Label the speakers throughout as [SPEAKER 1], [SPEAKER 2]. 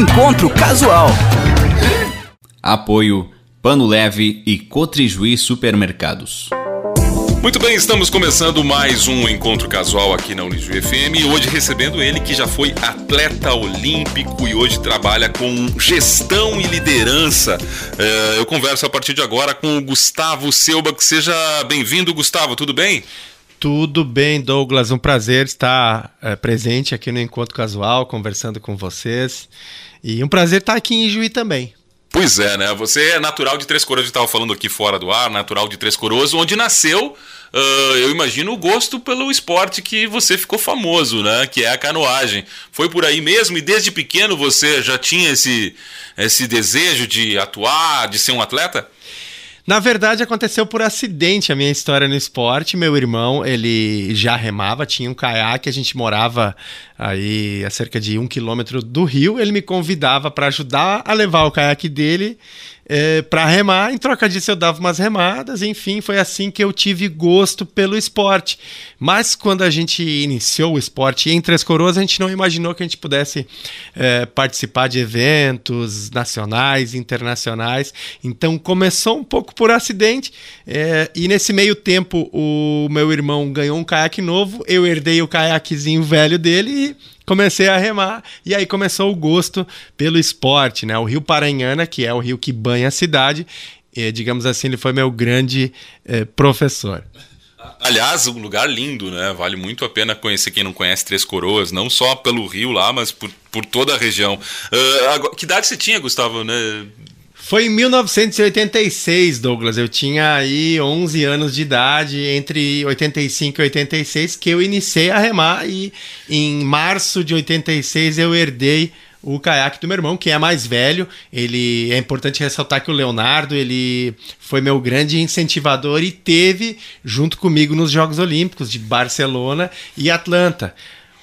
[SPEAKER 1] Encontro Casual.
[SPEAKER 2] Apoio Pano Leve e Cotrijuí Supermercados.
[SPEAKER 3] Muito bem, estamos começando mais um encontro casual aqui na Unijuí FM e hoje recebendo ele que já foi atleta olímpico e hoje trabalha com gestão e liderança. É, eu converso a partir de agora com o Gustavo Selba, que seja bem-vindo, Gustavo, tudo bem?
[SPEAKER 4] Tudo bem, Douglas. Um prazer estar é, presente aqui no Encontro Casual, conversando com vocês. E um prazer estar aqui em Juí também.
[SPEAKER 3] Pois é, né? Você é natural de Três Coroas, gente estava falando aqui fora do ar, natural de Três Coroas, onde nasceu, uh, eu imagino, o gosto pelo esporte que você ficou famoso, né? Que é a canoagem. Foi por aí mesmo e desde pequeno você já tinha esse, esse desejo de atuar, de ser um atleta?
[SPEAKER 4] Na verdade, aconteceu por acidente a minha história no esporte. Meu irmão, ele já remava, tinha um caiaque, a gente morava aí a cerca de um quilômetro do rio. Ele me convidava para ajudar a levar o caiaque dele é, para remar. Em troca disso, eu dava umas remadas. Enfim, foi assim que eu tive gosto pelo esporte. Mas quando a gente iniciou o esporte em Três Coroas, a gente não imaginou que a gente pudesse é, participar de eventos nacionais, internacionais. Então começou um pouco por acidente. É, e nesse meio tempo, o meu irmão ganhou um caiaque novo. Eu herdei o caiaquezinho velho dele e comecei a remar e aí começou o gosto pelo esporte, né? O Rio Paranhana, que é o rio que banha a cidade, e, digamos assim, ele foi meu grande eh, professor.
[SPEAKER 3] Aliás, um lugar lindo, né? Vale muito a pena conhecer quem não conhece Três Coroas, não só pelo rio lá, mas por, por toda a região. Uh, agora, que idade você tinha, Gustavo, né?
[SPEAKER 4] Foi em 1986, Douglas. Eu tinha aí 11 anos de idade, entre 85 e 86, que eu iniciei a remar e em março de 86 eu herdei o caiaque do meu irmão, que é mais velho. Ele é importante ressaltar que o Leonardo, ele foi meu grande incentivador e teve junto comigo nos Jogos Olímpicos de Barcelona e Atlanta.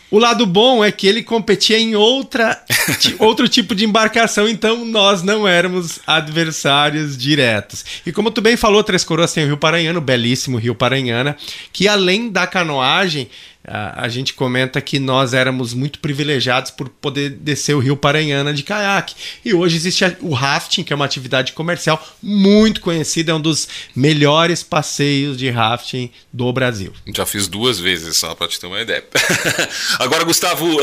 [SPEAKER 4] O lado bom é que ele competia em outra, outro tipo de embarcação, então nós não éramos adversários diretos. E como tu bem falou, Três Coroas tem o Rio Paranhana, o belíssimo Rio Paranhana, que além da canoagem, a, a, gente comenta que nós éramos muito privilegiados por poder descer o rio Paranhana de caiaque. E hoje existe o rafting, que é uma atividade comercial muito conhecida, é um dos melhores passeios de rafting do Brasil.
[SPEAKER 3] Já fiz duas vezes, só para te ter uma ideia. Agora, Gustavo, uh,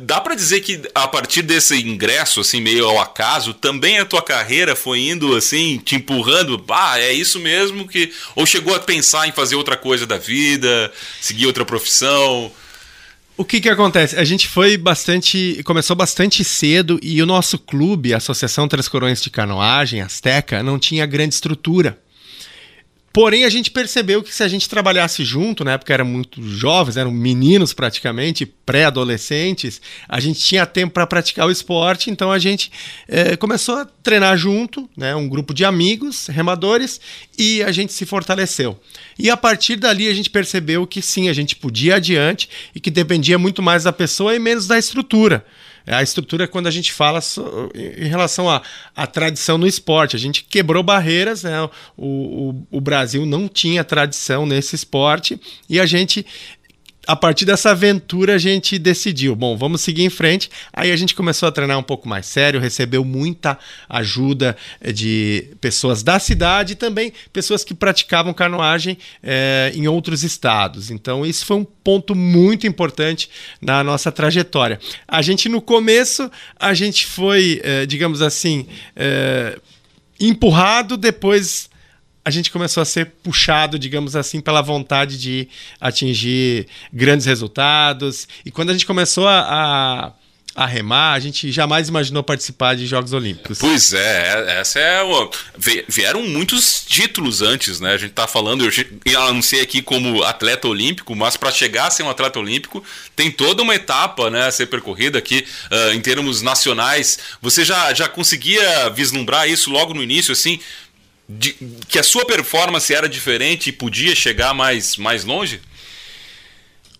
[SPEAKER 3] dá para dizer que a partir desse ingresso, assim, meio ao acaso, também a tua carreira foi indo, assim, te empurrando? Ah, é isso mesmo que. Ou chegou a pensar em fazer outra coisa da vida, seguir outra profissão?
[SPEAKER 4] O que que acontece? A gente foi bastante, começou bastante cedo e o nosso clube, a Associação Três Corões de Canoagem, Azteca, não tinha grande estrutura. Porém, a gente percebeu que se a gente trabalhasse junto, na época eram muito jovens, eram meninos praticamente, pré-adolescentes, a gente tinha tempo para praticar o esporte, então a gente é, começou a treinar junto, né, um grupo de amigos, remadores, e a gente se fortaleceu. E a partir dali a gente percebeu que sim, a gente podia ir adiante e que dependia muito mais da pessoa e menos da estrutura. A estrutura é quando a gente fala em relação à, à tradição no esporte. A gente quebrou barreiras, né? o, o, o Brasil não tinha tradição nesse esporte e a gente a partir dessa aventura a gente decidiu, bom, vamos seguir em frente. Aí a gente começou a treinar um pouco mais sério, recebeu muita ajuda eh, de pessoas da cidade e também pessoas que praticavam canoagem é, em outros estados. Então isso foi um ponto muito importante na nossa trajetória. A gente no começo a gente foi, é, digamos assim, é, empurrado, depois a gente começou a ser puxado, digamos assim, pela vontade de atingir grandes resultados. E quando a gente começou a, a, a remar, a gente jamais imaginou participar de Jogos Olímpicos.
[SPEAKER 3] Pois é, essa é o... vieram muitos títulos antes, né? A gente tá falando, eu anunciei aqui como atleta olímpico, mas para chegar a ser um atleta olímpico tem toda uma etapa, né, a ser percorrida aqui uh, em termos nacionais. Você já já conseguia vislumbrar isso logo no início, assim? De, que a sua performance era diferente e podia chegar mais, mais longe?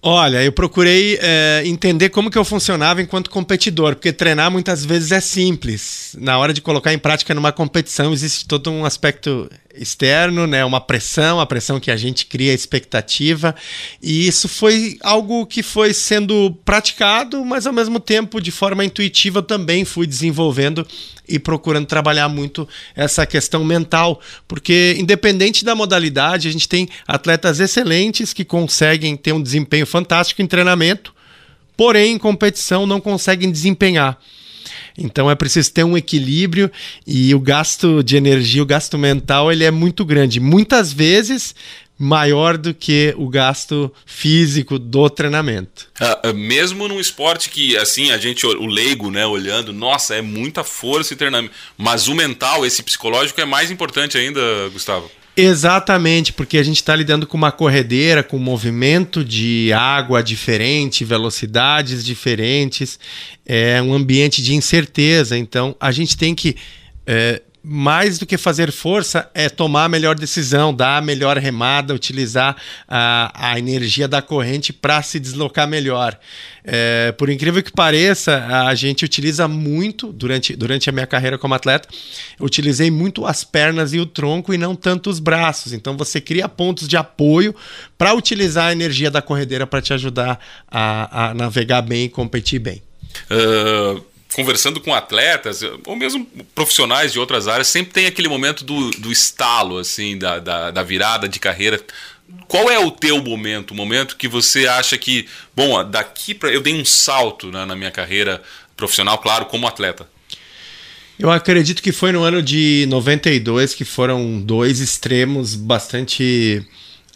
[SPEAKER 4] Olha, eu procurei é, entender como que eu funcionava enquanto competidor, porque treinar muitas vezes é simples. Na hora de colocar em prática numa competição existe todo um aspecto externo, né, uma pressão, a pressão que a gente cria expectativa, e isso foi algo que foi sendo praticado, mas ao mesmo tempo de forma intuitiva também fui desenvolvendo e procurando trabalhar muito essa questão mental, porque independente da modalidade, a gente tem atletas excelentes que conseguem ter um desempenho fantástico em treinamento, porém em competição não conseguem desempenhar. Então é preciso ter um equilíbrio e o gasto de energia, o gasto mental, ele é muito grande. Muitas vezes maior do que o gasto físico do treinamento.
[SPEAKER 3] Uh, mesmo num esporte que, assim, a gente, o leigo, né, olhando, nossa, é muita força e treinamento. Mas o mental, esse psicológico, é mais importante ainda, Gustavo.
[SPEAKER 4] Exatamente, porque a gente está lidando com uma corredeira, com um movimento de água diferente, velocidades diferentes, é um ambiente de incerteza. Então, a gente tem que é, mais do que fazer força, é tomar a melhor decisão, dar a melhor remada, utilizar a, a energia da corrente para se deslocar melhor. É, por incrível que pareça, a gente utiliza muito, durante, durante a minha carreira como atleta, utilizei muito as pernas e o tronco e não tanto os braços. Então você cria pontos de apoio para utilizar a energia da corredeira para te ajudar a, a navegar bem e competir bem.
[SPEAKER 3] Uh, conversando com atletas, ou mesmo profissionais de outras áreas, sempre tem aquele momento do, do estalo, assim, da, da, da virada de carreira. Qual é o teu momento? O momento que você acha que, bom, daqui para eu dei um salto né, na minha carreira profissional, claro, como atleta.
[SPEAKER 4] Eu acredito que foi no ano de 92 que foram dois extremos bastante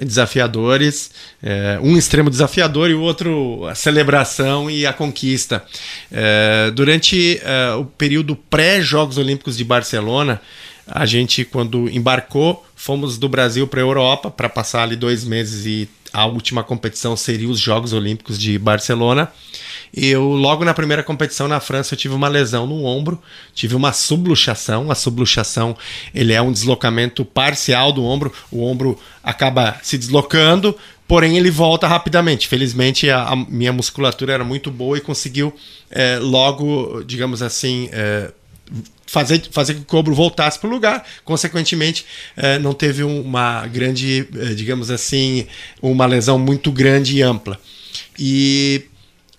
[SPEAKER 4] desafiadores, é, um extremo desafiador e o outro a celebração e a conquista. É, durante é, o período pré-Jogos Olímpicos de Barcelona, a gente, quando embarcou, fomos do Brasil para a Europa para passar ali dois meses e a última competição seria os Jogos Olímpicos de Barcelona. Eu, logo na primeira competição na França, eu tive uma lesão no ombro, tive uma subluxação. A subluxação ele é um deslocamento parcial do ombro, o ombro acaba se deslocando, porém ele volta rapidamente. Felizmente, a, a minha musculatura era muito boa e conseguiu é, logo, digamos assim, é, fazer, fazer que o ombro voltasse para o lugar. Consequentemente, é, não teve uma grande, digamos assim, uma lesão muito grande e ampla. E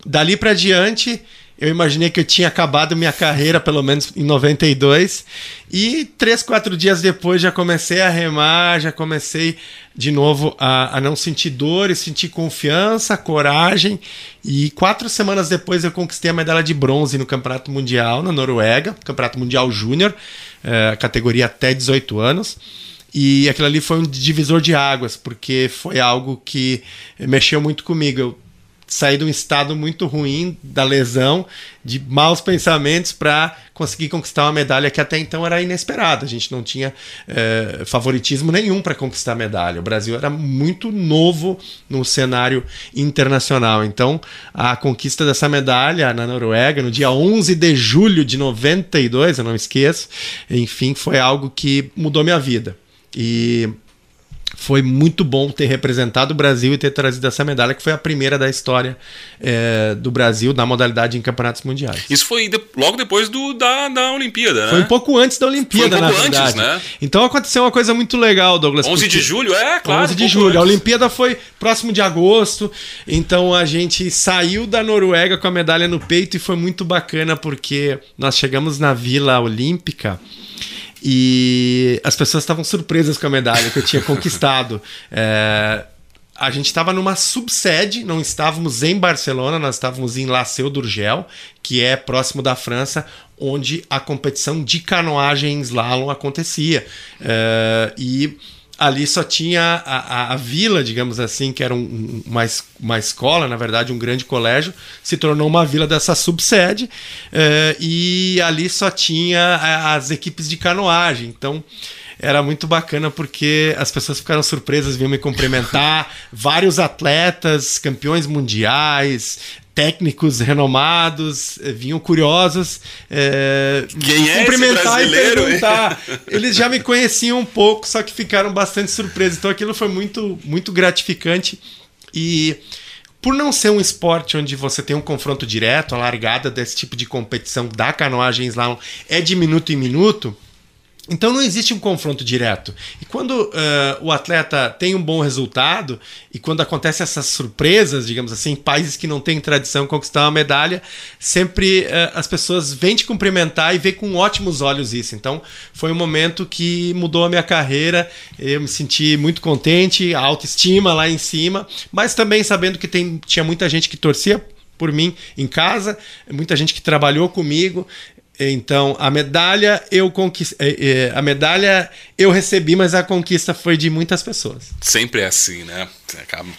[SPEAKER 4] Dali para diante, eu imaginei que eu tinha acabado minha carreira, pelo menos em 92. E três, quatro dias depois já comecei a remar, já comecei de novo a, a não sentir dores, sentir confiança, coragem. E quatro semanas depois eu conquistei a medalha de bronze no Campeonato Mundial na Noruega, Campeonato Mundial Júnior, é, categoria até 18 anos. E aquilo ali foi um divisor de águas, porque foi algo que mexeu muito comigo. Eu sair de um estado muito ruim da lesão, de maus pensamentos, para conseguir conquistar uma medalha que até então era inesperada. A gente não tinha é, favoritismo nenhum para conquistar a medalha. O Brasil era muito novo no cenário internacional. Então, a conquista dessa medalha na Noruega, no dia 11 de julho de 92, eu não esqueço, enfim, foi algo que mudou minha vida. E foi muito bom ter representado o Brasil e ter trazido essa medalha, que foi a primeira da história é, do Brasil na modalidade em campeonatos mundiais.
[SPEAKER 3] Isso foi de, logo depois do, da, da Olimpíada, né?
[SPEAKER 4] Foi um pouco antes da Olimpíada, foi um pouco na verdade. Antes, né? Então aconteceu uma coisa muito legal, Douglas.
[SPEAKER 3] 11 de julho, é, claro.
[SPEAKER 4] 11 de um julho. Antes. A Olimpíada foi próximo de agosto, então a gente saiu da Noruega com a medalha no peito e foi muito bacana porque nós chegamos na Vila Olímpica. E as pessoas estavam surpresas com a medalha que eu tinha conquistado. É, a gente estava numa subsede, não estávamos em Barcelona, nós estávamos em La Seu d'Urgell, que é próximo da França, onde a competição de canoagem em slalom acontecia. É, e ali só tinha a, a, a, vila, digamos assim, que era um, uma, uma escola, na verdade, um grande colégio, se tornou uma vila dessa subsede, eh, e ali só tinha as equipes de canoagem. Então era muito bacana porque as pessoas ficaram surpresas, vinham me cumprimentar, vários atletas, campeões mundiais, técnicos renomados eh, vinham curiosos
[SPEAKER 3] é, Quem é cumprimentar e
[SPEAKER 4] perguntar. Eles já me conheciam um pouco, só que ficaram bastante surpresos. Então aquilo foi muito, muito gratificante e por não ser um esporte onde você tem um confronto direto, a largada desse tipo de competição da canoagem slalom é de minuto em minuto, Então não existe um confronto direto. E quando uh, o atleta tem um bom resultado, e quando acontecem essas surpresas, digamos assim, países que não têm tradição conquistar uma medalha, sempre uh, as pessoas vêm te cumprimentar e vê com ótimos olhos isso. Então foi um momento que mudou a minha carreira, eu me senti muito contente, a autoestima lá em cima, mas também sabendo que tem, tinha muita gente que torcia por mim em casa, muita gente que trabalhou comigo. Então, a medalha eu conquistei. É, é, a medalha eu recebi, mas a conquista foi de muitas pessoas.
[SPEAKER 5] Sempre é assim, né?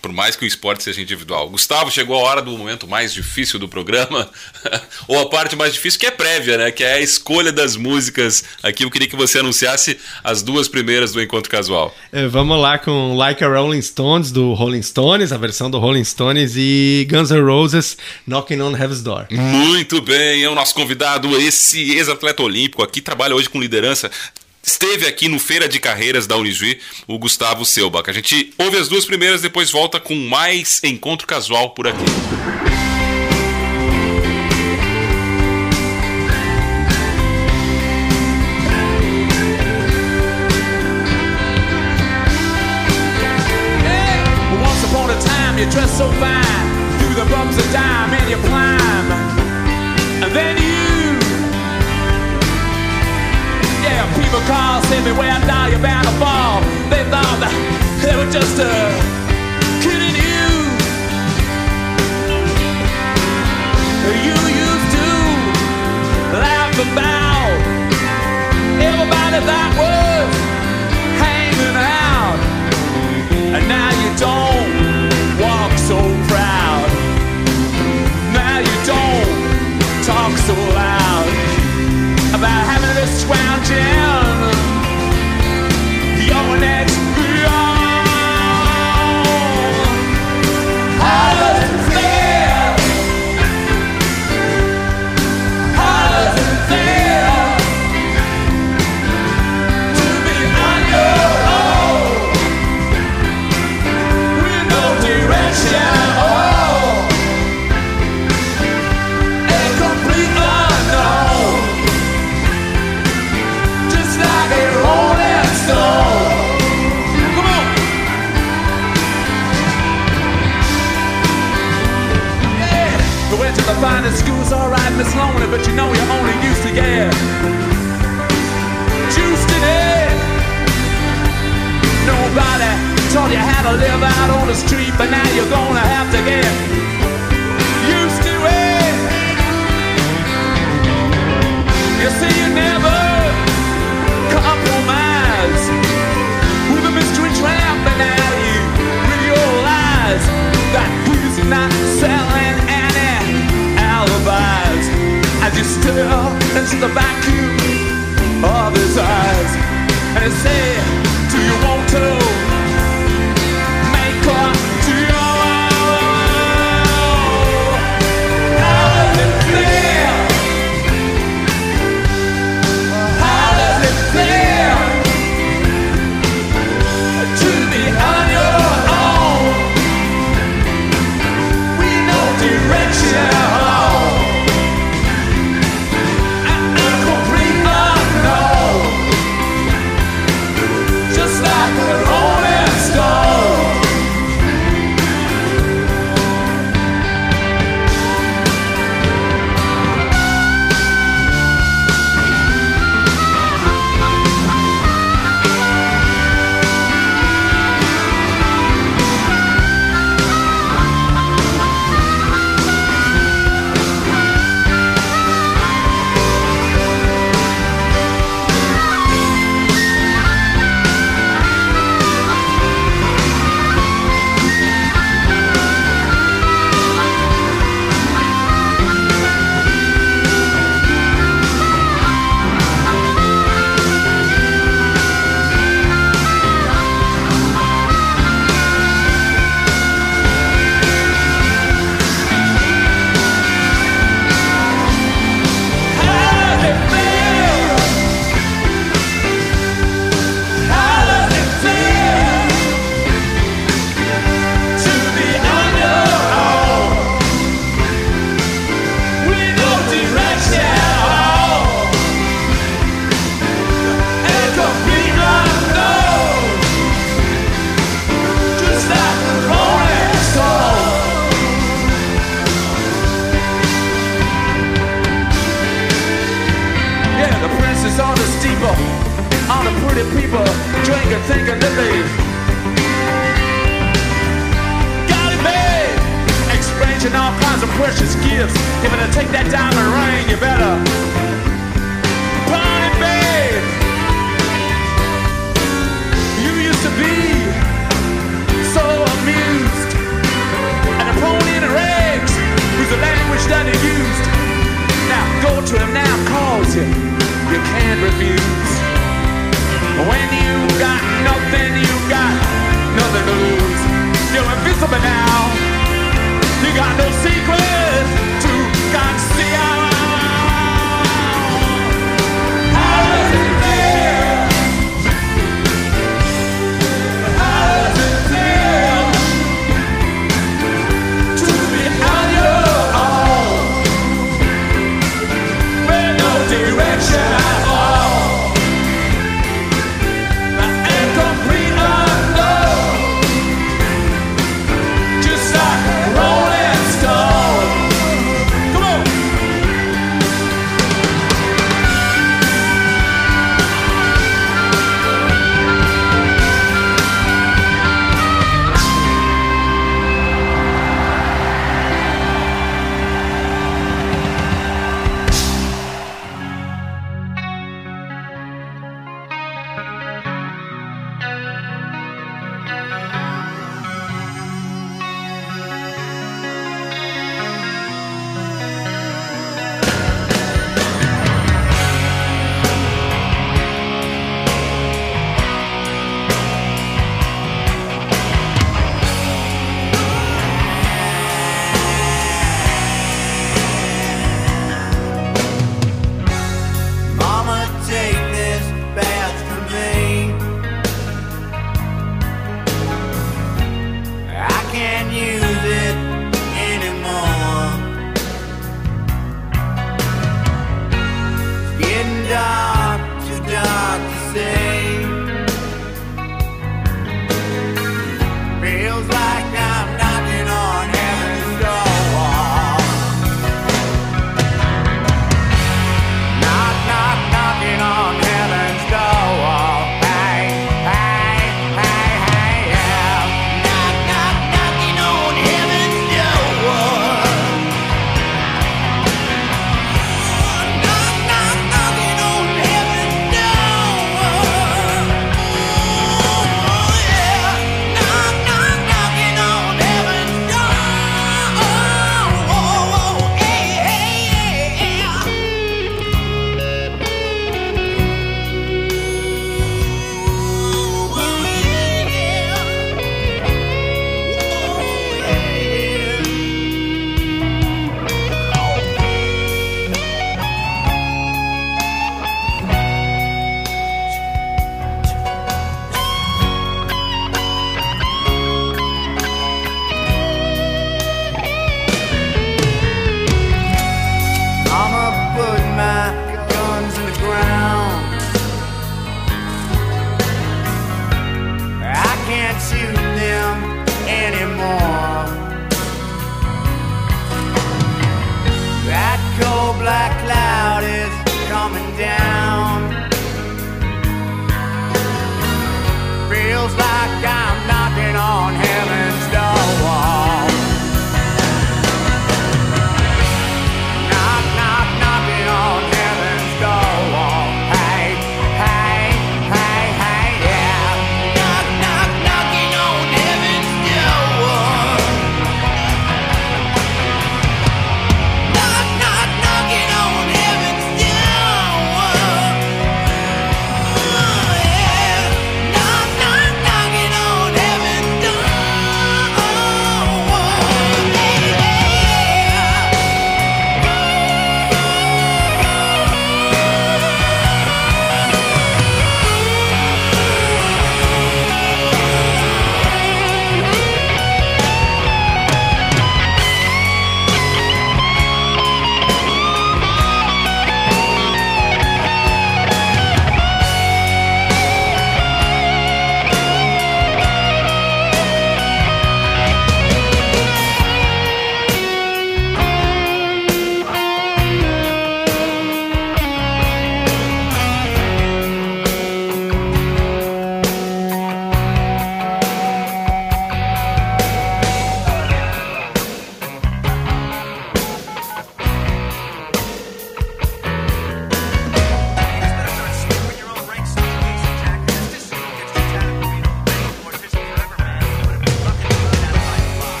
[SPEAKER 5] Por mais que o esporte seja individual. Gustavo, chegou a hora do momento mais difícil do programa, ou a parte mais difícil, que é prévia, né? Que é a escolha das músicas. Aqui eu queria que você anunciasse as duas primeiras do Encontro Casual.
[SPEAKER 4] É, vamos lá com Like a Rolling Stones, do Rolling Stones, a versão do Rolling Stones, e Guns N' Roses, Knocking on Heaven's Door.
[SPEAKER 5] Muito bem, é o nosso convidado, esse ex-atleta olímpico aqui, trabalha hoje com liderança Esteve aqui no Feira de Carreiras da Unijuí, o Gustavo Selbach. A gente ouve as duas primeiras, depois volta com mais encontro casual por aqui. Just uh, kidding you. You used to laugh about everybody that was hanging out, and now you don't walk so proud. Now you don't talk so loud about having this scrounging. finest but you know you're only used to get juiced in it. Nobody taught you how to live out on the street, but now you're gonna have to get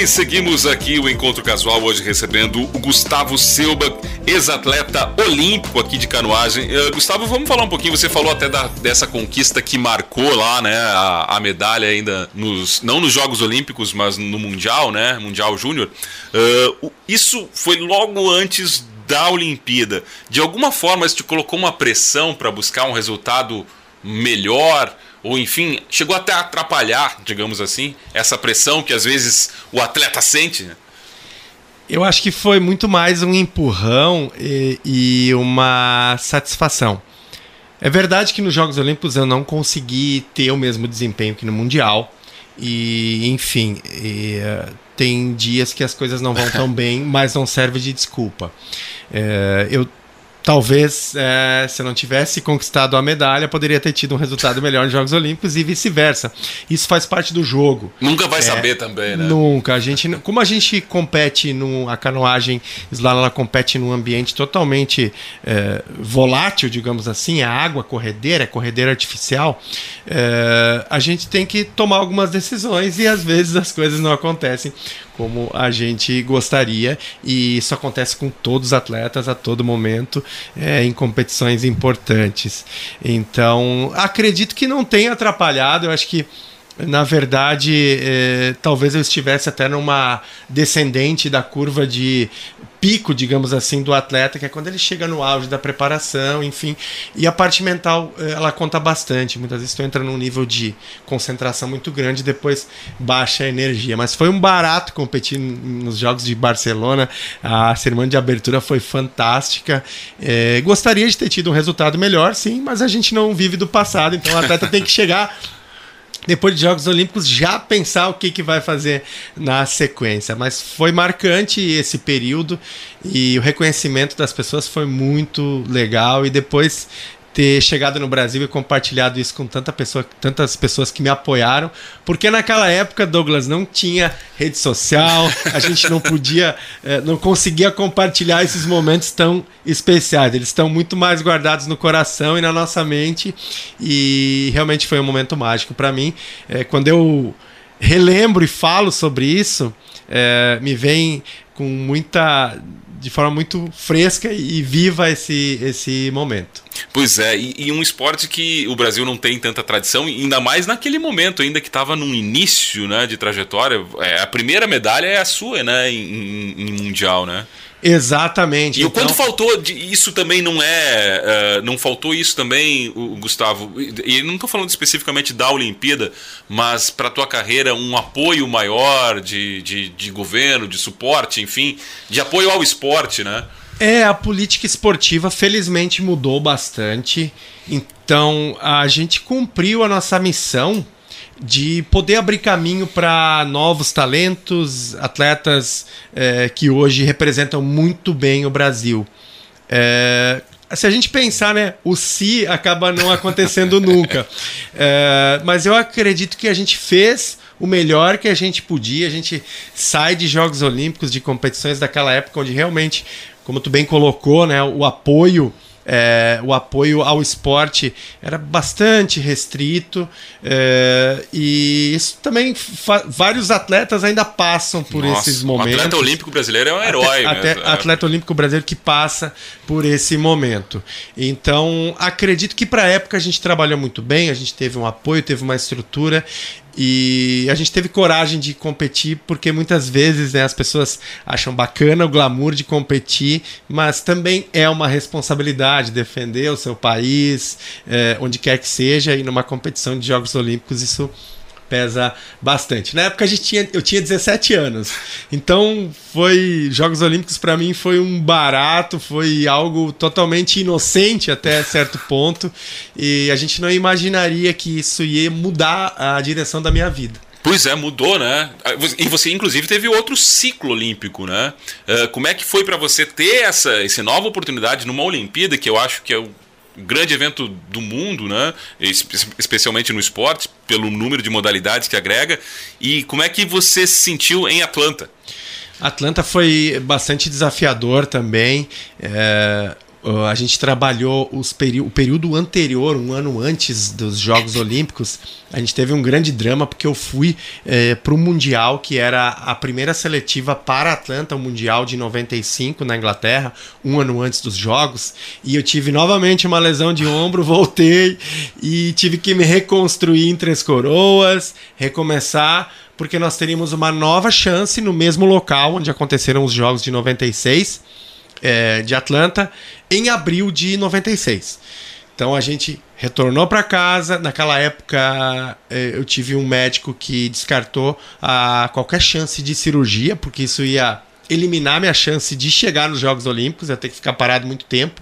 [SPEAKER 3] bem, seguimos aqui o encontro casual hoje recebendo o Gustavo Silva, ex-atleta olímpico aqui de canoagem. Uh, Gustavo, vamos falar um pouquinho. Você falou até da, dessa conquista que marcou lá, né, a, a, medalha ainda nos não nos Jogos Olímpicos, mas no Mundial, né, Mundial Júnior. Uh, isso foi logo antes da Olimpíada. De alguma forma, isso te colocou uma pressão para buscar um resultado melhor? Ou enfim, chegou até a atrapalhar, digamos assim, essa pressão que às vezes o atleta sente? Né?
[SPEAKER 4] Eu acho que foi muito mais um empurrão e, e, uma satisfação. É verdade que nos Jogos Olímpicos eu não consegui ter o mesmo desempenho que no Mundial. E, enfim, e, uh, tem dias que as coisas não vão tão bem, mas não serve de desculpa. Uh, eu Talvez, é, se não tivesse conquistado a medalha, poderia ter tido um resultado melhor nos Jogos Olímpicos e vice-versa. Isso faz parte do jogo.
[SPEAKER 3] Nunca vai é, saber também, né?
[SPEAKER 4] Nunca. A gente, como a gente compete no a canoagem slalom, ela compete num ambiente totalmente é, volátil, digamos assim, a água corredeira, é corredeira artificial. É, a gente tem que tomar algumas decisões e às vezes as coisas não acontecem como a gente gostaria e isso acontece com todos os atletas a todo momento é, em competições importantes. Então, acredito que não tenha atrapalhado. Eu acho que na verdade, é, talvez eu estivesse até numa descendente da curva de pico, digamos assim, do atleta, que é quando ele chega no auge da preparação, enfim. E a parte mental, eh, ela conta bastante. Muitas vezes tu entra num nível de concentração muito grande e depois baixa a energia. Mas foi um barato competir nos Jogos de Barcelona. A cerimônia de abertura foi fantástica. É, gostaria de ter tido um resultado melhor, sim, mas a gente não vive do passado, então o atleta tem que chegar depois de Jogos Olímpicos, já pensar o que, que vai fazer na sequência. Mas foi marcante esse período e o reconhecimento das pessoas foi muito legal. E depois ter chegado no Brasil e compartilhado isso com tanta pessoa, tantas pessoas que me apoiaram, porque naquela época, Douglas, não tinha rede social, a gente não podia, eh, não conseguia compartilhar esses momentos tão especiais. Eles estão muito mais guardados no coração e na nossa mente, e realmente foi um momento mágico para mim. É, quando eu relembro e falo sobre isso, é, me vem com muita de forma muito fresca e viva esse, esse momento.
[SPEAKER 3] Pois é, e, e, um esporte que o Brasil não tem tanta tradição, ainda mais naquele momento, ainda que estava no início né, de trajetória. É, a primeira medalha é a sua, né, em, em Mundial, né?
[SPEAKER 4] Exatamente.
[SPEAKER 3] E então... quanto faltou de, isso também não é. Uh, não faltou isso também, o, Gustavo. E não estou falando especificamente da Olimpíada, mas para a tua carreira um apoio maior de, de, de governo, de suporte, enfim, de apoio ao esporte, né?
[SPEAKER 4] É, a política esportiva felizmente mudou bastante. Então a gente cumpriu a nossa missão de poder abrir caminho para novos talentos, atletas é, que hoje representam muito bem o Brasil. É, se a gente pensar, né, o se acaba não acontecendo nunca. É, mas eu acredito que a gente fez o melhor que a gente podia. A gente sai de Jogos Olímpicos, de competições daquela época onde realmente, como tu bem colocou, né, o apoio é, o apoio ao esporte era bastante restrito é, e isso também vários atletas ainda passam por Nossa, esses momentos. O
[SPEAKER 3] atleta olímpico brasileiro é um herói.
[SPEAKER 4] Até, até, é. Atleta olímpico brasileiro que passa por esse momento. Então acredito que para a época a gente trabalhou muito bem, a gente teve um apoio, teve uma estrutura e a gente teve coragem de competir porque muitas vezes né, as pessoas acham bacana o glamour de competir, mas também é uma responsabilidade defender o seu país, é, onde quer que seja, e numa competição de Jogos Olímpicos isso pesa bastante. Na época a gente tinha, eu tinha 17 anos. Então foi Jogos Olímpicos para mim foi um barato, foi algo totalmente inocente até certo ponto e a gente não imaginaria que isso ia mudar a direção da minha vida.
[SPEAKER 3] Pois é, mudou, né? E você, inclusive, teve outro ciclo olímpico, né? Uh, como é que foi para você ter essa, essa nova oportunidade numa Olimpíada, que eu acho que é o grande evento do mundo, né? especialmente no esporte, pelo número de modalidades que agrega. E como é que você se sentiu em Atlanta?
[SPEAKER 4] Atlanta foi bastante desafiador também. É Uh, a gente trabalhou os o período anterior, um ano antes dos Jogos Olímpicos. A gente teve um grande drama porque eu fui eh, para o Mundial, que era a primeira seletiva para Atlanta, o Mundial de 95 na Inglaterra, um ano antes dos Jogos. E eu tive novamente uma lesão de ombro, voltei e tive que me reconstruir em Três Coroas, recomeçar porque nós teríamos uma nova chance no mesmo local onde aconteceram os Jogos de 96 é, de Atlanta em abril de 96. Então a gente retornou para casa. Naquela época é, eu tive um médico que descartou a qualquer chance de cirurgia, porque isso ia eliminar minha chance de chegar nos Jogos Olímpicos, ia ter que ficar parado muito tempo.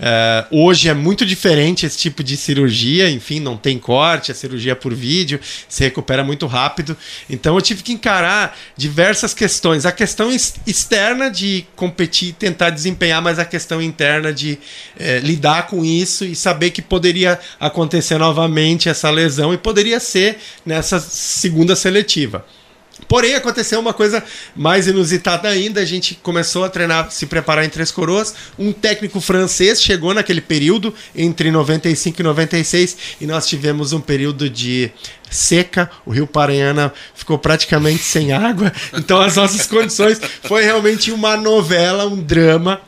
[SPEAKER 4] Uh, hoje é muito diferente esse tipo de cirurgia, enfim, não tem corte, a cirurgia é por vídeo, se recupera muito rápido. Então eu tive que encarar diversas questões. A questão externa de competir, tentar desempenhar, mas a questão interna de eh, lidar com isso e saber que poderia acontecer novamente essa lesão e poderia ser nessa segunda seletiva. Porém, aconteceu uma coisa mais inusitada ainda. A gente começou a treinar, se preparar em Três Coroas. Um técnico francês chegou naquele período, entre 95 e 96, e nós tivemos um período de seca. O Rio Paranhana ficou praticamente sem água. Então, as nossas condições foi realmente uma novela, um drama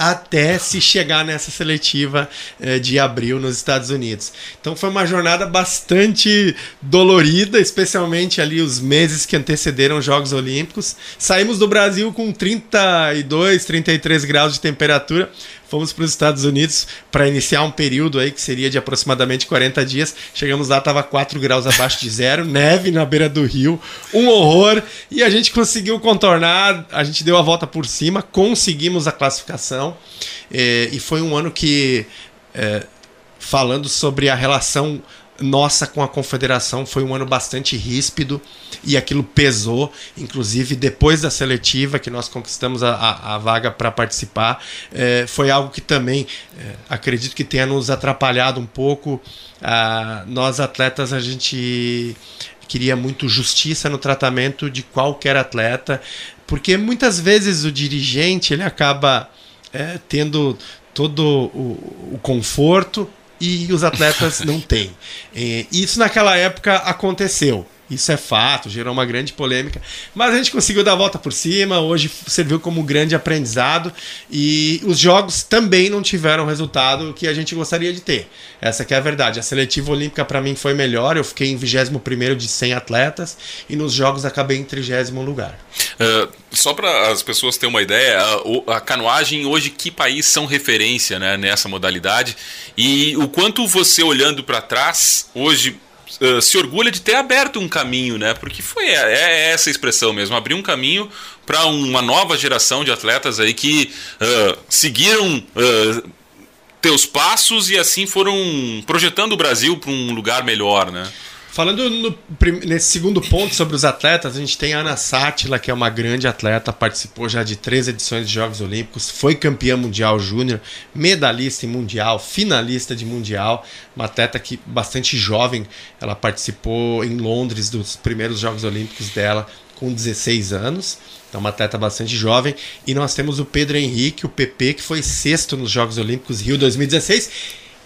[SPEAKER 4] até se chegar nessa seletiva eh, de abril nos Estados Unidos. Então foi uma jornada bastante dolorida, especialmente ali os meses que antecederam os Jogos Olímpicos. Saímos do Brasil com 32, 33 graus de temperatura fomos para os Estados Unidos para iniciar um período aí que seria de aproximadamente 40 dias. Chegamos lá, estava 4 graus abaixo de zero, neve na beira do rio, um horror. E a gente conseguiu contornar, a gente deu a volta por cima, conseguimos a classificação. É, e foi um ano que, é, falando sobre a relação nossa com a confederação foi um ano bastante ríspido e aquilo pesou, inclusive depois da seletiva que nós conquistamos a, a, a vaga para participar, é, foi algo que também é, acredito que tenha nos atrapalhado um pouco. Ah, nós atletas a gente queria muito justiça no tratamento de qualquer atleta, porque muitas vezes o dirigente ele acaba é, tendo todo o, o conforto e os atletas não têm. Isso naquela época aconteceu. Isso é fato, gerou uma grande polêmica. Mas a gente conseguiu dar a volta por cima, hoje serviu como um grande aprendizado e os jogos também não tiveram o resultado que a gente gostaria de ter. Essa é a verdade. A seletiva olímpica para mim foi melhor, eu fiquei em 21 de 100 atletas e nos jogos acabei em 30 lugar.
[SPEAKER 3] Uh, só para as pessoas terem uma ideia, a, a, canoagem hoje que país são referência né, nessa modalidade e o quanto você olhando para trás hoje uh, se orgulha de ter aberto um caminho, né? Porque foi é, é essa expressão mesmo, abrir um caminho para uma nova geração de atletas aí que uh, seguiram uh, teus passos e assim foram projetando o Brasil para um lugar melhor, né?
[SPEAKER 4] Falando no, nesse segundo ponto sobre os atletas, a gente tem a Ana Sátila, que é uma grande atleta, participou já de três edições de Jogos Olímpicos, foi campeã mundial júnior, medalhista em mundial, finalista de mundial, uma atleta que bastante jovem, ela participou em Londres dos primeiros Jogos Olímpicos dela com 16 anos. Então, uma atleta bastante jovem. E nós temos o Pedro Henrique, o PP, que foi sexto nos Jogos Olímpicos Rio 2016.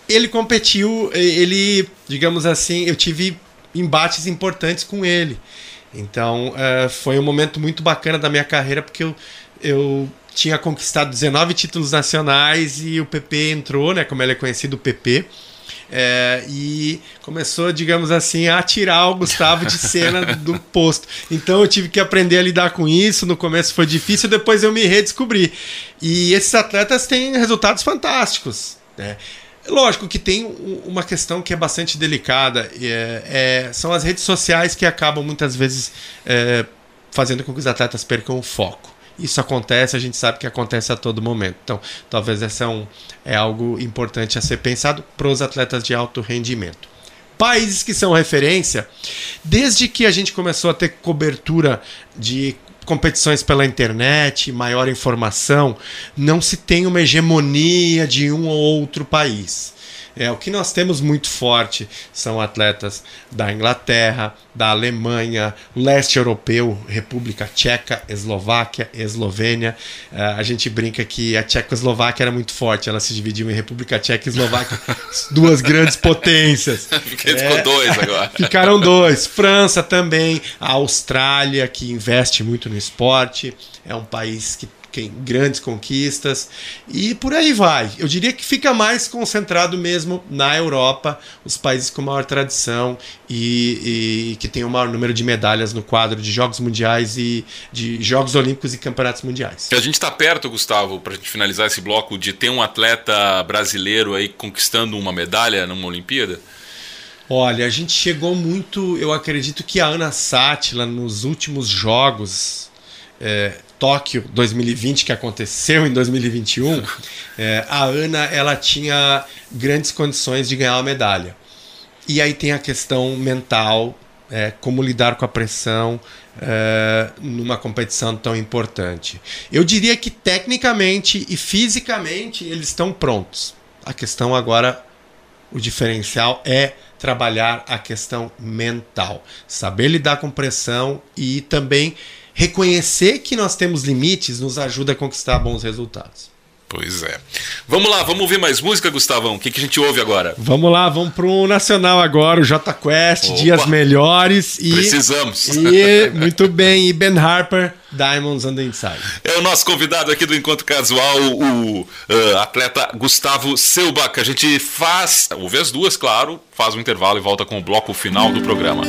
[SPEAKER 4] Ele competiu, ele, digamos assim, eu tive embates importantes com ele. Então uh, foi um momento muito bacana da minha carreira porque eu, eu tinha conquistado 19 títulos nacionais e o PP entrou, né, como ele é conhecido, o PP. É, e começou, digamos assim, a tirar o Gustavo de cena do posto. Então eu tive que aprender a lidar com isso. No começo foi difícil, depois eu me redescobri. E esses atletas têm resultados fantásticos. Né? Lógico que tem uma questão que é bastante delicada, é, é, são as redes sociais que acabam muitas vezes é, fazendo com que os atletas percam o foco. Isso acontece, a gente sabe que acontece a todo momento. Então, talvez essa é, um, é algo importante a ser pensado para os atletas de alto rendimento. Países que são referência, desde que a gente começou a ter cobertura de competições pela internet, maior informação, não se tem uma hegemonia de um ou outro país. É, o que nós temos muito forte são atletas da Inglaterra, da Alemanha, leste europeu, República Tcheca, Eslováquia, Eslovênia. Uh, a gente brinca que a Tchecoslováquia era muito forte, ela se dividiu em República Tcheca e Eslováquia, duas grandes potências.
[SPEAKER 6] Ficou é, dois agora.
[SPEAKER 4] Ficaram dois. França também, a Austrália, que investe muito no esporte, é um país que grandes conquistas e por aí vai. Eu diria que fica mais concentrado mesmo na Europa, os países com maior tradição e, e que tem o maior número de medalhas no quadro de Jogos Mundiais e de Jogos Olímpicos e Campeonatos Mundiais.
[SPEAKER 6] A gente está perto, Gustavo, para a gente finalizar esse bloco, de ter um atleta brasileiro aí conquistando uma medalha numa Olimpíada?
[SPEAKER 4] Olha, a gente chegou muito. Eu acredito que a Ana Sátila, nos últimos jogos, é, Tóquio 2020 que aconteceu em 2021, é, a Ana ela tinha grandes condições de ganhar uma medalha. E aí tem a questão mental, é, como lidar com a pressão é, numa competição tão importante. Eu diria que tecnicamente e fisicamente eles estão prontos. A questão agora, o diferencial é trabalhar a questão mental, saber lidar com pressão e também reconhecer que nós temos limites nos ajuda a conquistar bons resultados.
[SPEAKER 6] Pois é. Vamos lá, vamos ouvir mais música, Gustavão. O que, que a gente ouve agora?
[SPEAKER 4] Vamos lá, vamos pro Nacional agora, o J Quest, Opa, Dias Melhores e.
[SPEAKER 6] Precisamos.
[SPEAKER 4] E, muito bem, e Ben Harper, Diamonds on the Inside.
[SPEAKER 6] É o nosso convidado aqui do Encontro Casual, o uh, atleta Gustavo Selbach. A gente faz, ouve as duas, claro, faz um intervalo e volta com o bloco final do programa.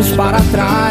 [SPEAKER 7] Esperando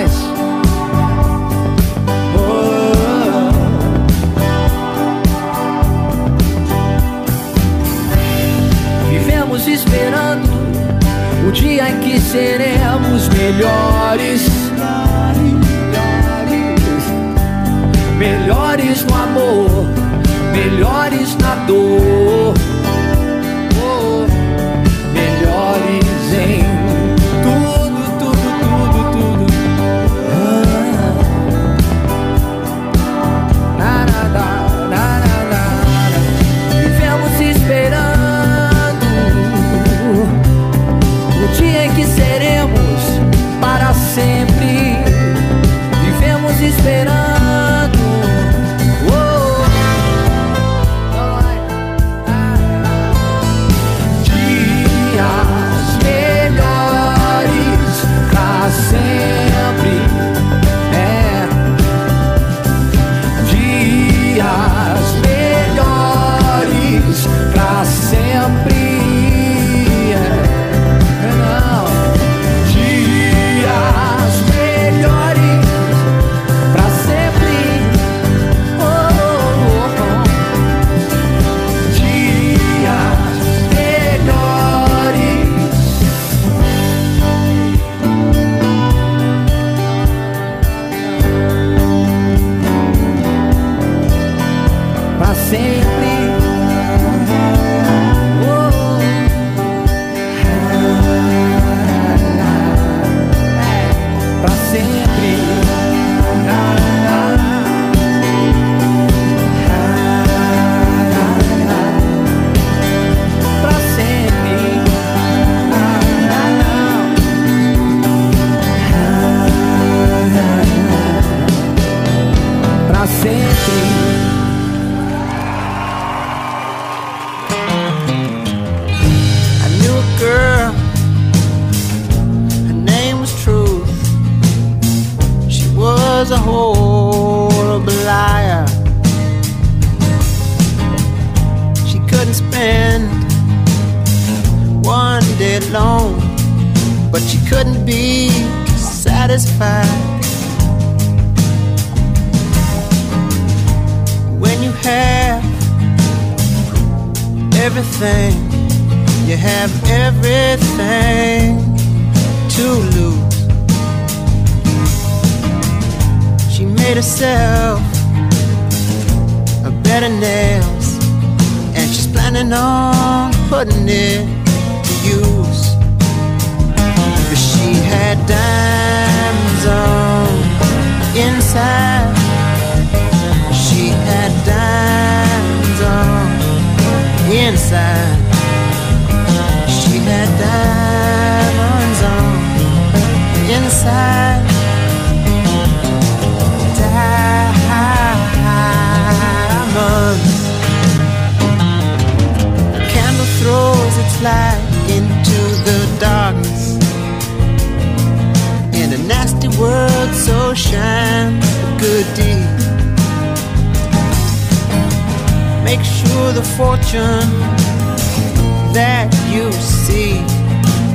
[SPEAKER 1] you see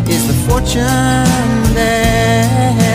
[SPEAKER 1] is the fortune that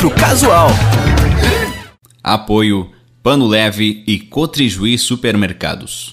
[SPEAKER 8] Encontro Casual.
[SPEAKER 2] Apoio Pano Leve e Cotrijuí Supermercados.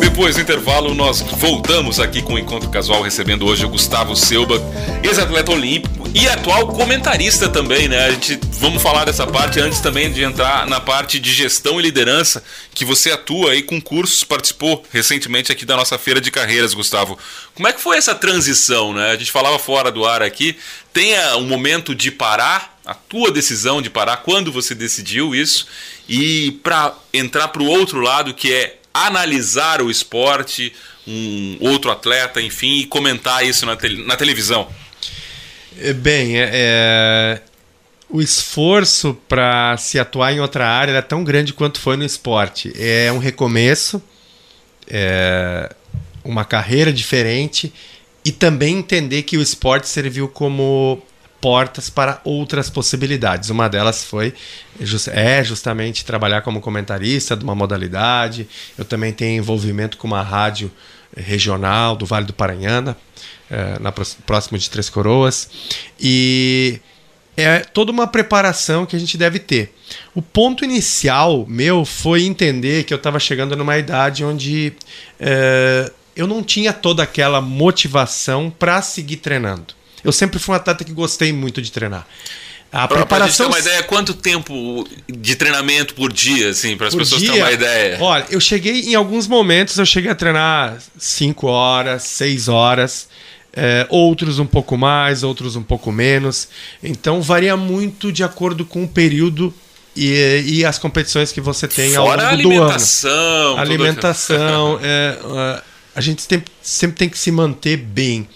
[SPEAKER 3] Depois do intervalo, nós voltamos aqui com o Encontro Casual, recebendo hoje o Gustavo Selba, ex-atleta olímpico e atual comentarista também, né? A gente vamos falar dessa parte antes também de entrar na parte de gestão e liderança, que você atua aí com cursos, participou recentemente aqui da nossa feira de carreiras, Gustavo. Como é que foi essa transição, né? A gente falava fora do ar aqui, tem um momento de parar, a tua decisão de parar, quando você decidiu isso, e para entrar para o outro lado, que é analisar o esporte, um outro atleta, enfim, e comentar isso na, tele- na televisão.
[SPEAKER 4] É, Bem, é, é, o esforço para se atuar em outra área é tão grande quanto foi no esporte. É um recomeço, é uma carreira diferente e também entender que o esporte serviu como portas para outras possibilidades. Uma delas foi é justamente trabalhar como comentarista de uma modalidade. Eu também tenho envolvimento com uma rádio regional do Vale do Paranhana, eh, na pró- próximo de Três Coroas. E é toda uma preparação que a gente deve ter. O ponto inicial meu foi entender que eu estava chegando numa idade onde eh, eu não tinha toda aquela motivação para seguir treinando. Eu sempre fui um atleta que gostei muito de treinar. A
[SPEAKER 3] Pra, pra gente ter
[SPEAKER 4] preparação
[SPEAKER 3] uma ideia, quanto tempo de treinamento por dia, assim, para as pessoas
[SPEAKER 4] dia,
[SPEAKER 3] terem uma ideia?
[SPEAKER 4] Olha, eu cheguei em alguns momentos, eu cheguei a treinar 5 horas, 6 horas, é, outros um pouco mais, outros um pouco menos. Então varia muito de acordo com o período e, e as competições que você tem ao
[SPEAKER 3] Fora a
[SPEAKER 4] longo do ano.
[SPEAKER 3] alimentação.
[SPEAKER 4] Alimentação, é, a gente sempre tem que se manter bem,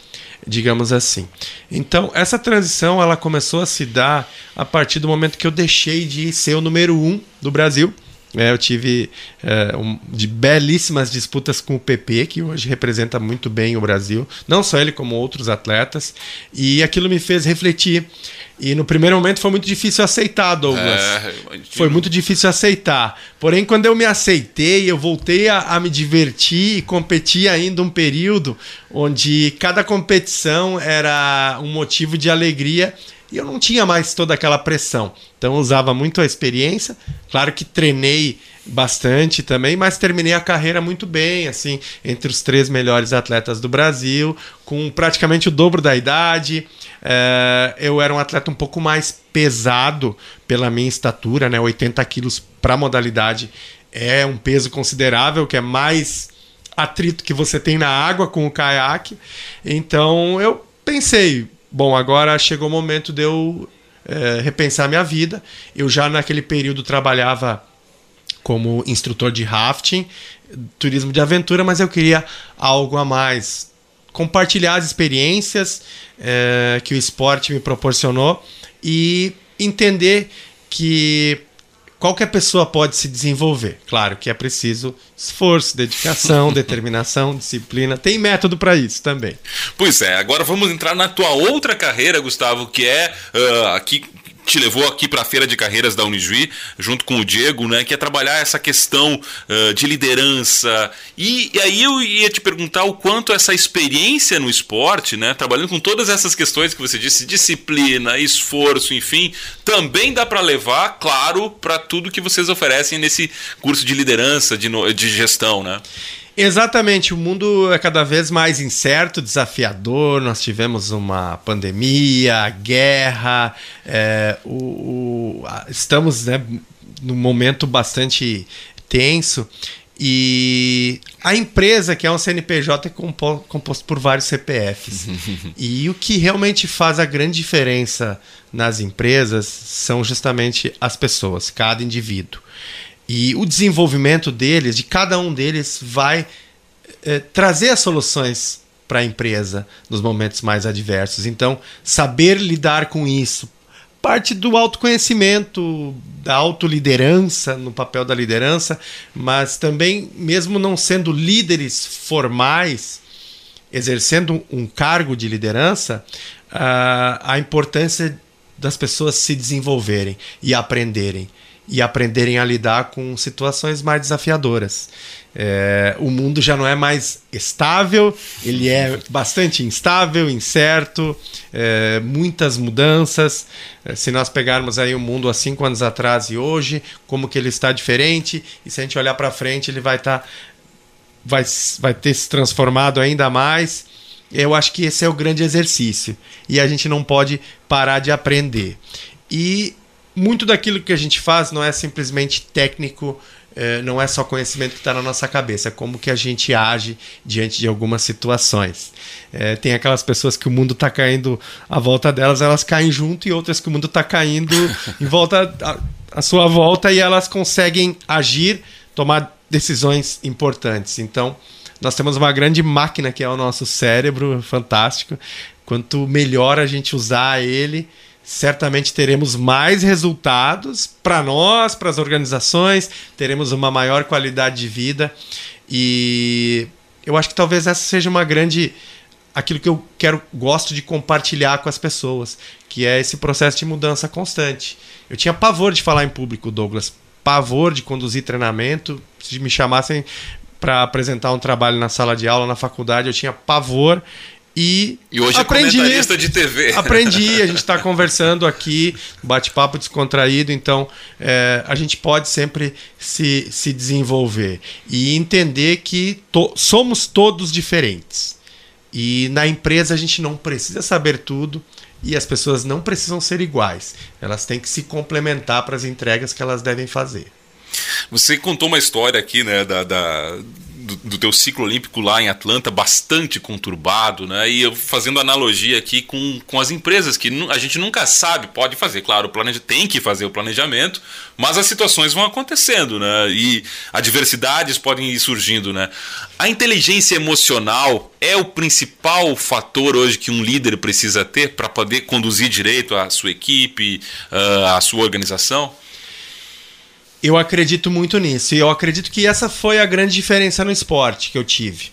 [SPEAKER 4] digamos assim. Então, essa transição ela começou a se dar a partir do momento que eu deixei de ser o número um do Brasil. É, eu tive é, um- de belíssimas disputas com o PP, que hoje representa muito bem o Brasil, não só ele, como outros atletas, e aquilo me fez refletir. E no primeiro momento foi muito difícil aceitar, Douglas.
[SPEAKER 3] É.
[SPEAKER 4] Foi muito difícil aceitar. Porém, quando eu me aceitei, eu voltei a, a me divertir e competir ainda um período onde cada competição era um motivo de alegria e eu não tinha mais toda aquela pressão. Então, eu usava muito a experiência. Claro que treinei bastante também, mas terminei a carreira muito bem, assim, entre os três melhores atletas do Brasil, com praticamente o dobro da idade. É, eu era um atleta um pouco mais pesado pela minha estatura, né? 80 quilos para modalidade é um peso considerável, que é mais atrito que você tem na água com o caiaque. Então eu pensei, bom, agora chegou o momento de eu é, repensar minha vida. Eu já naquele período trabalhava como instrutor de rafting, turismo de aventura, mas eu queria algo a mais. Compartilhar as experiências eh, que o esporte me proporcionou e entender que qualquer pessoa pode se desenvolver. Claro que é preciso esforço, dedicação, determinação, disciplina. Tem método para isso também.
[SPEAKER 3] Pois é, agora vamos entrar na tua outra carreira, Gustavo, que é ah, aqui te levou aqui para a feira de carreiras da Unijuí, junto com o Diego, né, que é trabalhar essa questão uh, de liderança. E, e, aí eu ia te perguntar o quanto essa experiência no esporte, né, trabalhando com todas essas questões que você disse, disciplina, esforço, enfim, também dá para levar, claro, para tudo que vocês oferecem nesse curso de liderança, de, de gestão, né?
[SPEAKER 4] Exatamente, o mundo é cada vez mais incerto, desafiador. Nós tivemos uma pandemia, guerra, é, o, o, estamos né, num momento bastante tenso. E a empresa, que é um CNPJ, é composto por vários CPFs. e o que realmente faz a grande diferença nas empresas são justamente as pessoas, cada indivíduo. E o desenvolvimento deles, de cada um deles, vai é, trazer as soluções para a empresa nos momentos mais adversos. Então, saber lidar com isso parte do autoconhecimento, da autoliderança, no papel da liderança, mas também, mesmo não sendo líderes formais, exercendo um cargo de liderança, a, a importância das pessoas se desenvolverem e aprenderem e aprenderem a lidar com situações mais desafiadoras. É, o mundo já não é mais estável, ele é bastante instável, incerto, é, muitas mudanças. É, se nós pegarmos aí o mundo há cinco anos atrás e hoje, como que ele está diferente, e se a gente olhar para frente, ele vai estar, tá, vai, vai ter se transformado ainda mais. Eu acho que esse é o grande exercício e a gente não pode parar de aprender. E muito daquilo que a gente faz não é simplesmente técnico, é, não é só conhecimento que está na nossa cabeça, é como que a gente age diante de algumas situações. É, tem aquelas pessoas que o mundo está caindo à volta delas, elas caem junto, e outras que o mundo está caindo em volta à sua volta e elas conseguem agir, tomar decisões importantes. Então, nós temos uma grande máquina que é o nosso cérebro, fantástico. Quanto melhor a gente usar ele, certamente teremos mais resultados para nós, para as organizações, teremos uma maior qualidade de vida. E eu acho que talvez essa seja uma grande aquilo que eu quero gosto de compartilhar com as pessoas, que é esse processo de mudança constante. Eu tinha pavor de falar em público, Douglas, pavor de conduzir treinamento, se me chamassem para apresentar um trabalho na sala de aula na faculdade, eu tinha pavor e,
[SPEAKER 3] e hoje
[SPEAKER 4] aprendi,
[SPEAKER 3] é comentarista de TV.
[SPEAKER 4] Aprendi, a gente está conversando aqui, bate-papo descontraído, então é, a gente pode sempre se, se desenvolver e entender que to, somos todos diferentes. E na empresa a gente não precisa saber tudo e as pessoas não precisam ser iguais. Elas têm que se complementar para as entregas que elas devem fazer.
[SPEAKER 3] Você contou uma história aqui, né, da, da do, teu ciclo olímpico lá em Atlanta bastante conturbado, né? E eu fazendo analogia aqui com, com as empresas que a gente nunca sabe, pode fazer, claro, o planejamento tem que fazer o planejamento, mas as situações vão acontecendo, né? E adversidades podem ir surgindo, né? A inteligência emocional é o principal fator hoje que um líder precisa ter para poder conduzir direito a sua equipe, ah, a sua organização?
[SPEAKER 4] Eu acredito muito nisso. E eu acredito que essa foi a grande diferença no esporte que eu tive.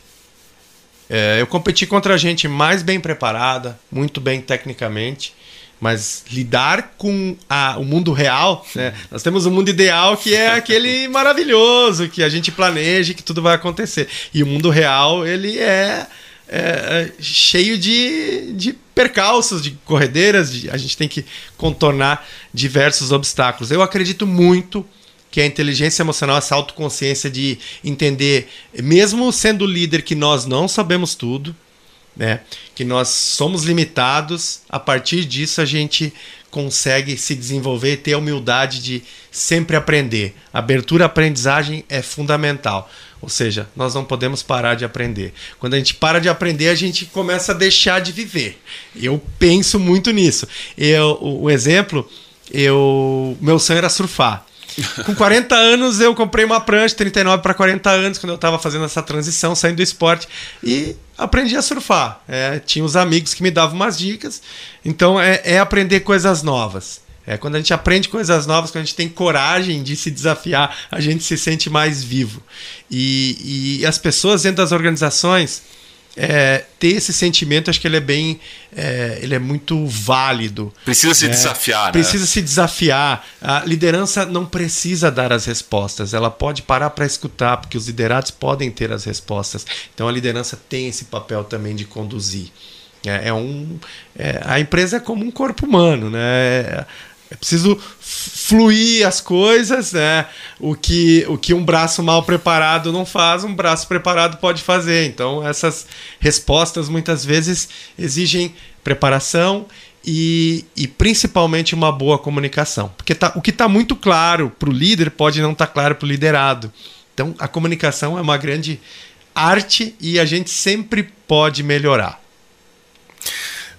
[SPEAKER 4] É, eu competi contra gente mais bem preparada, muito bem tecnicamente, mas lidar com a, o mundo real, né? nós temos um mundo ideal que é aquele maravilhoso, que a gente planeja que tudo vai acontecer. E o mundo real, ele é, é, é cheio de, de percalços, de corredeiras, de, a gente tem que contornar diversos obstáculos. Eu acredito muito que a inteligência emocional, essa autoconsciência de entender, mesmo sendo líder, que nós não sabemos tudo, né? que nós somos limitados, a partir disso a gente consegue se desenvolver e ter a humildade de sempre aprender. abertura à aprendizagem é fundamental. Ou seja, nós não podemos parar de aprender. Quando a gente para de aprender, a gente começa a deixar de viver. Eu penso muito nisso. Eu, o, o exemplo, eu, meu sonho era surfar. Com 40 anos, eu comprei uma prancha, 39 para 40 anos, quando eu estava fazendo essa transição, saindo do esporte, e aprendi a surfar. É, tinha os amigos que me davam umas dicas. Então, é, é aprender coisas novas. É, quando a gente aprende coisas novas, quando a gente tem coragem de se desafiar, a gente se sente mais vivo. E, e as pessoas dentro das organizações, é, ter esse sentimento, acho que ele é bem. É, ele é muito válido.
[SPEAKER 3] Precisa se
[SPEAKER 4] né?
[SPEAKER 3] desafiar, né?
[SPEAKER 4] Precisa se desafiar. A liderança não precisa dar as respostas, ela pode parar para escutar, porque os liderados podem ter as respostas. Então a liderança tem esse papel também de conduzir. É, é um, é, a empresa é como um corpo humano, né? É preciso fluir as coisas, né? O que, o que um braço mal preparado não faz, um braço preparado pode fazer. Então, essas respostas muitas vezes exigem preparação e, e principalmente uma boa comunicação. Porque tá, o que está muito claro para o líder pode não estar tá claro para o liderado. Então, a comunicação é uma grande arte e a gente sempre pode melhorar.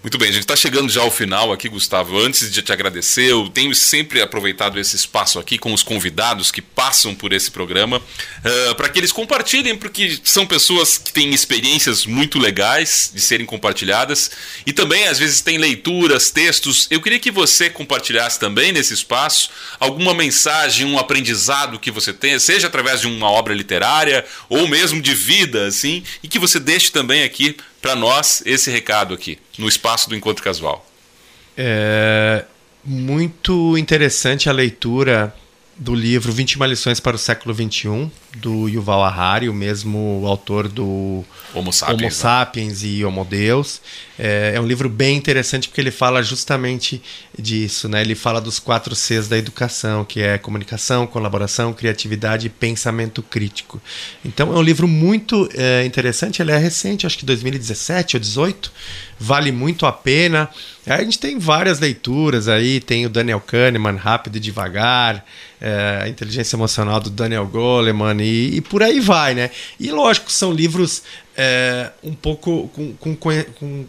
[SPEAKER 3] Muito bem, a gente está chegando já ao final aqui, Gustavo. Antes de te agradecer, eu tenho sempre aproveitado esse espaço aqui com os convidados que passam por esse programa, uh, para que eles compartilhem, porque são pessoas que têm experiências muito legais de serem compartilhadas e também às vezes tem leituras, textos. Eu queria que você compartilhasse também nesse espaço alguma mensagem, um aprendizado que você tenha, seja através de uma obra literária ou mesmo de vida, assim, e que você deixe também aqui para nós esse recado aqui, no espaço do Encontro Casual.
[SPEAKER 4] É muito interessante a leitura do livro 21 lições para o século XXI, do Yuval Harari, o mesmo autor do
[SPEAKER 3] Homo Sapiens,
[SPEAKER 4] Homo Sapiens né? e Homo Deus. É, é, um livro bem interessante porque ele fala justamente disso, né? Ele fala dos quatro Cs da educação, que é comunicação, colaboração, criatividade e pensamento crítico. Então é um livro muito é, interessante, ele é recente, acho que 2017 ou 2018, vale muito a pena. A gente tem várias leituras aí, tem o Daniel Kahneman, Rápido e Devagar, é, a inteligência emocional do Daniel Goleman e, e, por aí vai, né? E lógico, são livros é, um pouco com, com, com,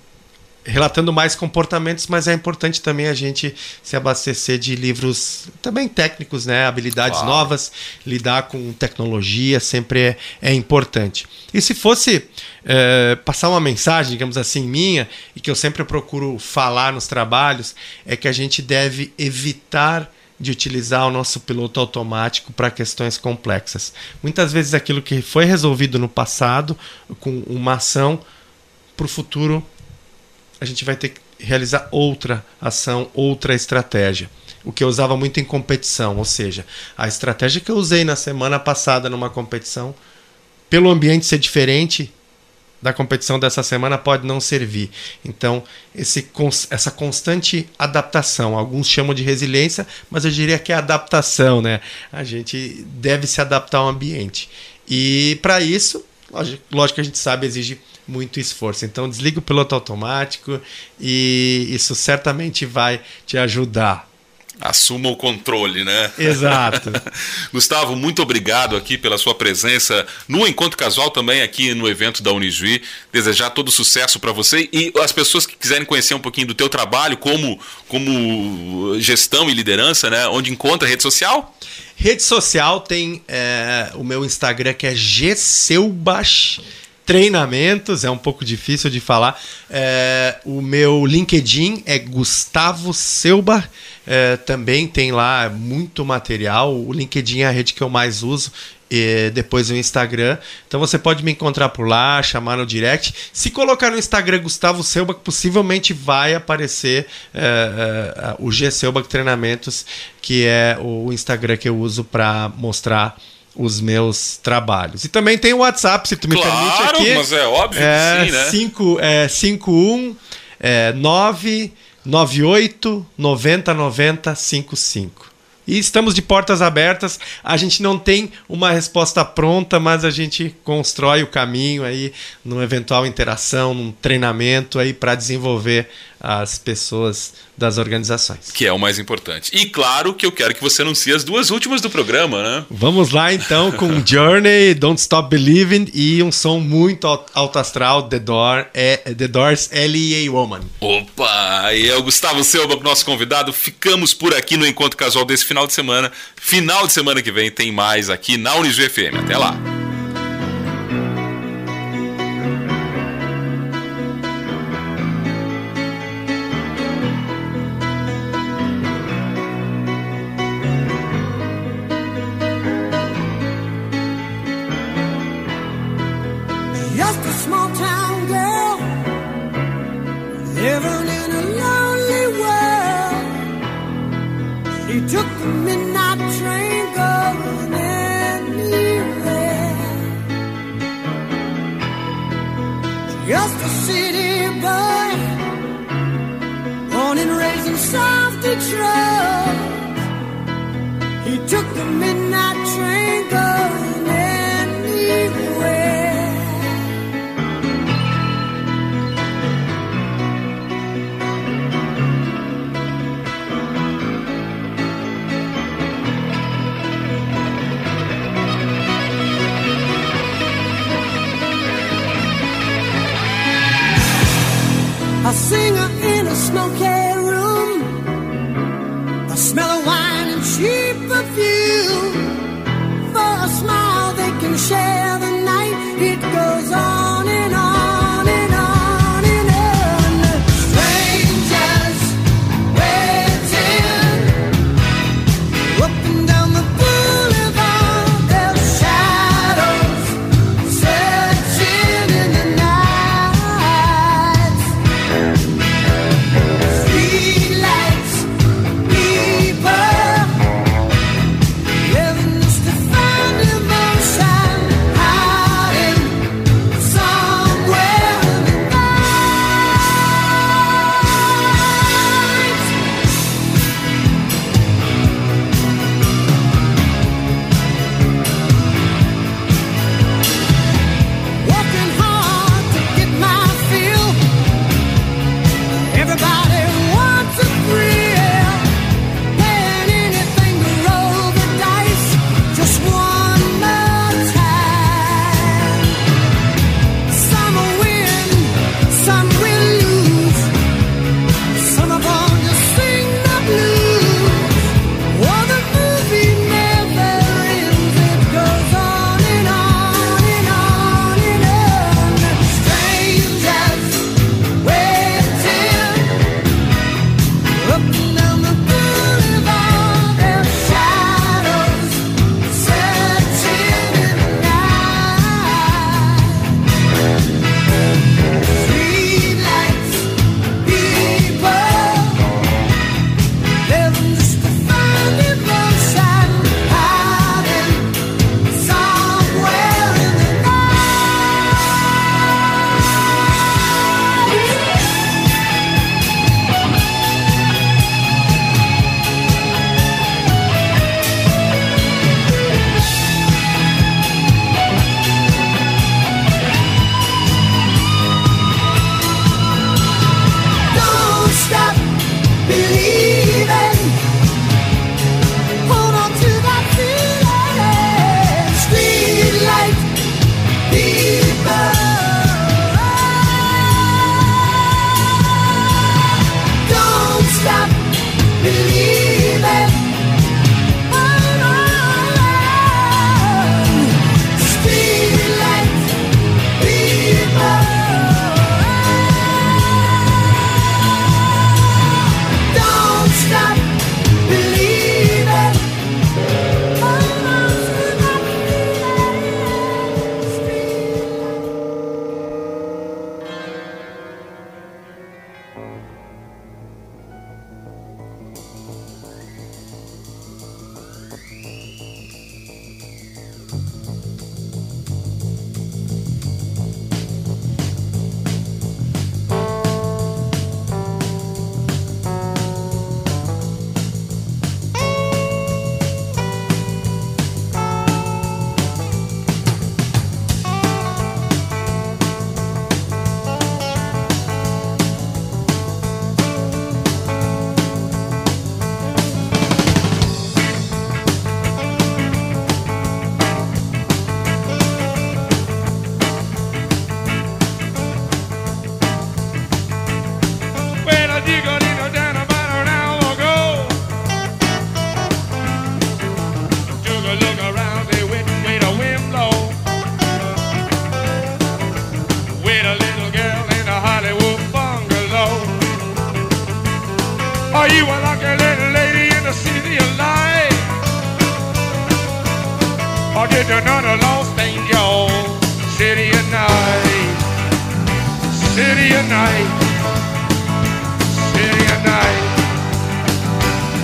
[SPEAKER 4] relatando mais comportamentos, mas é importante também a gente se abastecer de livros também técnicos, né? Habilidades Uau. novas, lidar com tecnologia sempre é, é importante. E se fosse é, passar uma mensagem, digamos assim, minha, e que eu sempre procuro falar nos trabalhos, é que a gente deve evitar de utilizar o nosso piloto automático para questões complexas. Muitas vezes aquilo que foi resolvido no passado com uma ação para o futuro a gente vai ter que realizar outra ação, outra estratégia. O que eu usava muito em competição, ou seja, a estratégia que eu usei na semana passada numa competição, pelo ambiente ser diferente, da competição dessa semana pode não servir. Então, esse, essa constante adaptação, alguns chamam de resiliência, mas eu diria que é adaptação, né? A gente deve se adaptar ao ambiente. E para isso, lógico, lógico que a gente sabe, exige muito esforço. Então, desliga o piloto automático e isso certamente vai te ajudar
[SPEAKER 3] Assuma o controle, né?
[SPEAKER 4] Exato.
[SPEAKER 3] Gustavo, muito obrigado aqui pela sua presença no Encontro Casual, também aqui no evento da Unijuí. Desejar todo sucesso para você e as pessoas que quiserem conhecer um pouquinho do teu trabalho como, como gestão e liderança, né? Onde encontra rede social?
[SPEAKER 4] Rede social tem é, o meu Instagram que é gseubach treinamentos, é um pouco difícil de falar. É, o meu LinkedIn é Gustavo Selba, é, também tem lá muito material. O LinkedIn é a rede que eu mais uso. E depois o Instagram. Então você pode me encontrar por lá, chamar no direct. Se colocar no Instagram Gustavo Selba, possivelmente vai aparecer é, é, o G Selba Treinamentos, que é o Instagram que eu uso para mostrar os meus trabalhos. E também tem o WhatsApp, se tu me
[SPEAKER 3] claro,
[SPEAKER 4] permite aqui.
[SPEAKER 3] mas é óbvio
[SPEAKER 4] é,
[SPEAKER 3] que sim, né?
[SPEAKER 4] 5, é, 51 é, 998 90 90 55. E estamos de portas abertas. A gente não tem uma resposta pronta, mas a gente constrói o caminho aí numa eventual interação, num treinamento aí para desenvolver as pessoas das organizações.
[SPEAKER 3] Que é o mais importante. E claro que eu quero que você anuncie as duas últimas do programa, né?
[SPEAKER 4] Vamos lá então com Journey, Don't Stop Believing e um som muito alto astral, The, Door, é, The Doors L.A. Woman.
[SPEAKER 3] Opa! E é o Gustavo Selva, nosso convidado. Ficamos por aqui no Encontro Casual desse final de semana. Final de semana que vem tem mais aqui na Unijuí FM. Até lá!
[SPEAKER 6] the truck. He took the midnight train going anywhere. I sing her in
[SPEAKER 1] a smoky City good night. City of night.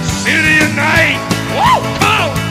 [SPEAKER 1] City of night. Woo!
[SPEAKER 5] Come on!